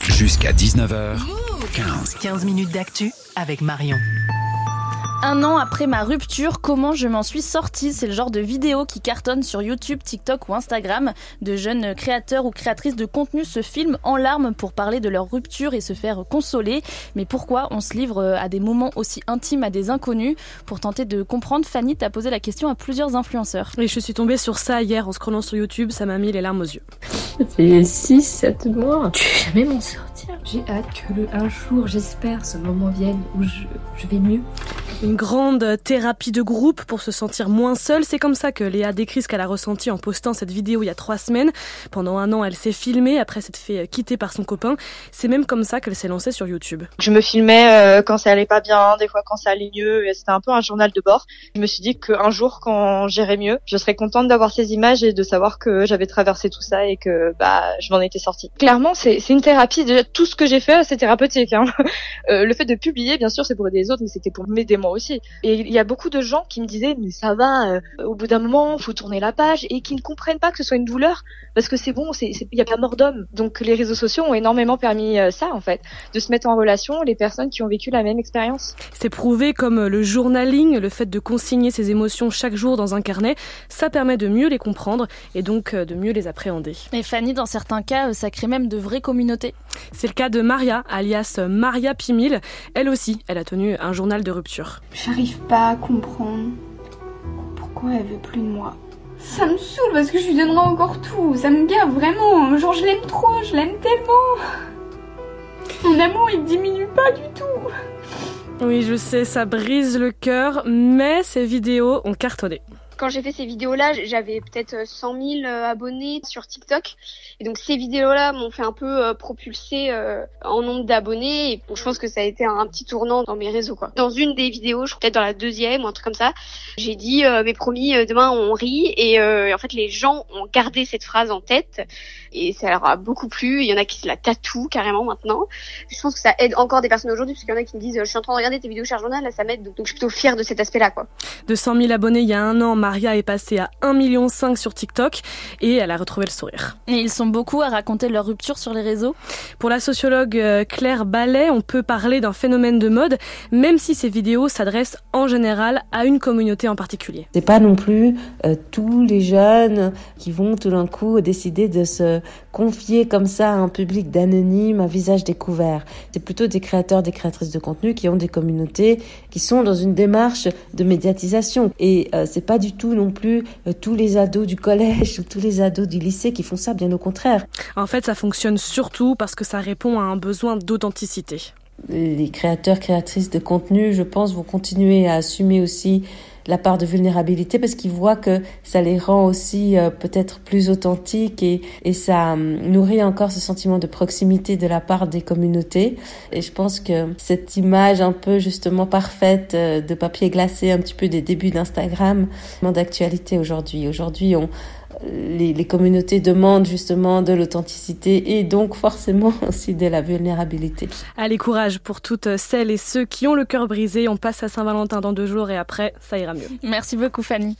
Jusqu'à 19h, 15. 15 minutes d'actu avec Marion. Un an après ma rupture, comment je m'en suis sortie? C'est le genre de vidéo qui cartonne sur YouTube, TikTok ou Instagram. De jeunes créateurs ou créatrices de contenu se filment en larmes pour parler de leur rupture et se faire consoler. Mais pourquoi on se livre à des moments aussi intimes à des inconnus? Pour tenter de comprendre, Fanny t'a posé la question à plusieurs influenceurs. Et je suis tombée sur ça hier en scrollant sur YouTube, ça m'a mis les larmes aux yeux. Fait 6-7 mois. Tu vais jamais m'en sortir? J'ai hâte que le un jour, j'espère, ce moment vienne où je, je vais mieux. Une grande thérapie de groupe pour se sentir moins seule. C'est comme ça que Léa décrit ce qu'elle a ressenti en postant cette vidéo il y a trois semaines. Pendant un an, elle s'est filmée après s'être fait quitter par son copain. C'est même comme ça qu'elle s'est lancée sur YouTube. Je me filmais euh, quand ça allait pas bien, des fois quand ça allait mieux. C'était un peu un journal de bord. Je me suis dit qu'un jour, quand j'irai mieux, je serais contente d'avoir ces images et de savoir que j'avais traversé tout ça et que bah je m'en étais sortie. Clairement, c'est une thérapie. Déjà, tout ce que j'ai fait, c'est thérapeutique. Hein. Euh, le fait de publier, bien sûr, c'est pour aider les autres, mais c'était pour m'aider moi aussi. Et il y a beaucoup de gens qui me disaient mais ça va, euh, au bout d'un moment, faut tourner la page et qui ne comprennent pas que ce soit une douleur parce que c'est bon, c'est il y a pas mort d'homme. Donc les réseaux sociaux ont énormément permis euh, ça en fait, de se mettre en relation les personnes qui ont vécu la même expérience. C'est prouvé comme le journaling, le fait de consigner ses émotions chaque jour dans un carnet, ça permet de mieux les comprendre et donc de mieux les appréhender. Et Fanny, dans certains cas, ça crée même de vraies communautés. C'est le cas de Maria, alias Maria Pimil. Elle aussi, elle a tenu un journal de rupture. J'arrive pas à comprendre pourquoi elle veut plus de moi. Ça me saoule parce que je lui donnerai encore tout. Ça me gave vraiment. Genre, je l'aime trop, je l'aime tellement. Mon amour, il diminue pas du tout. Oui, je sais, ça brise le cœur, mais ces vidéos ont cartonné quand j'ai fait ces vidéos-là, j'avais peut-être 100 000 abonnés sur TikTok. Et donc ces vidéos-là m'ont fait un peu euh, propulser euh, en nombre d'abonnés. Et je pense que ça a été un, petit tournant dans mes réseaux. Quoi. Dans une des vidéos, je crois peut-être dans la deuxième ou un truc comme ça, j'ai dit euh, mais promis, demain on rit. Et, en fait, les gens ont gardé cette phrase en tête. Et ça leur a beaucoup plu. Il y en a qui se la tatouent carrément maintenant. Je pense que ça aide encore des personnes aujourd'hui, parce qu'il y en a qui me disent je suis en train de regarder tes vidéos cher journal, là ça m'aide. Donc, je suis plutôt fière de cet aspect-là. quoi. De 100 000 abonnés il y a un an, Maria est passée à 1,5 million sur TikTok et elle a retrouvé le sourire. Et ils sont beaucoup à raconter leur rupture sur les réseaux Pour la sociologue euh, Claire Ballet, on peut parler d'un phénomène de mode, même si ces vidéos s'adressent en général à une communauté en particulier. C'est pas non plus euh, tous les jeunes qui vont tout d'un coup décider de se confier comme ça à un public d'anonymes à visage découvert. C'est plutôt des créateurs, des créatrices de contenu qui ont des communautés qui sont dans une démarche de médiatisation. Et euh, c'est pas du tout non plus euh, tous les ados du collège ou tous les ados du lycée qui font ça, bien au contraire. En fait, ça fonctionne surtout parce que ça répond à un besoin d'authenticité. Les créateurs, créatrices de contenu, je pense, vont continuer à assumer aussi la part de vulnérabilité parce qu'ils voient que ça les rend aussi euh, peut-être plus authentiques et, et ça hum, nourrit encore ce sentiment de proximité de la part des communautés. Et je pense que cette image un peu justement parfaite euh, de papier glacé, un petit peu des débuts d'Instagram, d'actualité aujourd'hui. Aujourd'hui, on les, les, communautés demandent justement de l'authenticité et donc forcément aussi de la vulnérabilité. Allez, courage pour toutes celles et ceux qui ont le cœur brisé. On passe à Saint-Valentin dans deux jours et après, ça Merci beaucoup, Fanny.